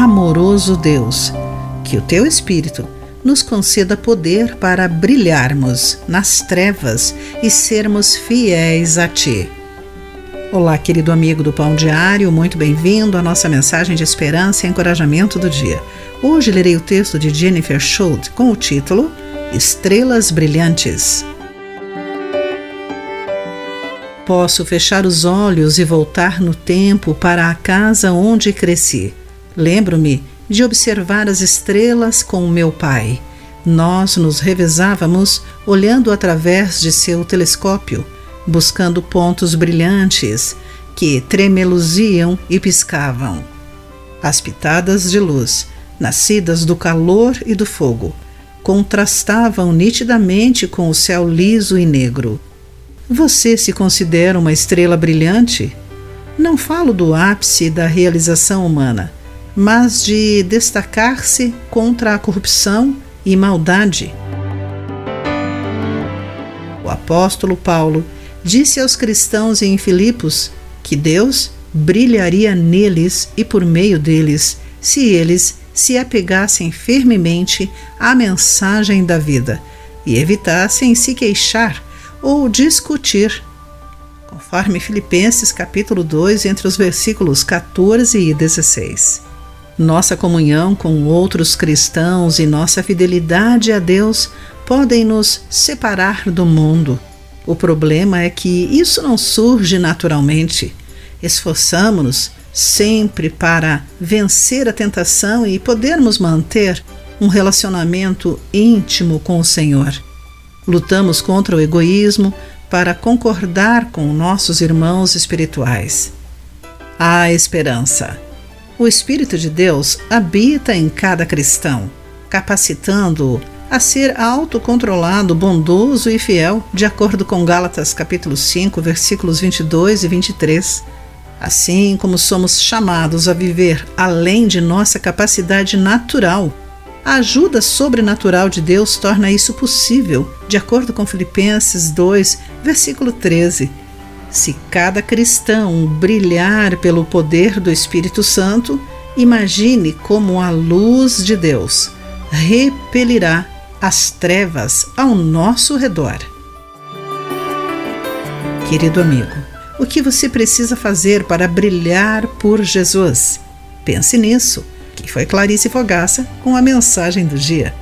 amoroso Deus, que o teu Espírito nos conceda poder para brilharmos nas trevas e sermos fiéis a Ti. Olá, querido amigo do Pão Diário, muito bem-vindo à nossa mensagem de esperança e encorajamento do dia. Hoje lerei o texto de Jennifer Schultz com o título Estrelas Brilhantes. Posso fechar os olhos e voltar no tempo para a casa onde cresci. Lembro-me de observar as estrelas com meu pai. Nós nos revezávamos olhando através de seu telescópio, buscando pontos brilhantes que tremeluziam e piscavam. As pitadas de luz, nascidas do calor e do fogo, contrastavam nitidamente com o céu liso e negro. Você se considera uma estrela brilhante? Não falo do ápice da realização humana mas de destacar-se contra a corrupção e maldade. O apóstolo Paulo disse aos cristãos em Filipos que Deus brilharia neles e por meio deles, se eles se apegassem firmemente à mensagem da vida e evitassem se queixar ou discutir. Conforme Filipenses capítulo 2, entre os versículos 14 e 16. Nossa comunhão com outros cristãos e nossa fidelidade a Deus podem nos separar do mundo. O problema é que isso não surge naturalmente. Esforçamos-nos sempre para vencer a tentação e podermos manter um relacionamento íntimo com o Senhor. Lutamos contra o egoísmo para concordar com nossos irmãos espirituais. Há esperança. O Espírito de Deus habita em cada cristão, capacitando-o a ser autocontrolado, bondoso e fiel, de acordo com Gálatas capítulo 5, versículos 22 e 23. Assim como somos chamados a viver além de nossa capacidade natural, a ajuda sobrenatural de Deus torna isso possível, de acordo com Filipenses 2, versículo 13 se cada cristão brilhar pelo poder do Espírito Santo, imagine como a luz de Deus repelirá as trevas ao nosso redor. Querido amigo, o que você precisa fazer para brilhar por Jesus? Pense nisso, que foi Clarice Fogaça com a mensagem do dia.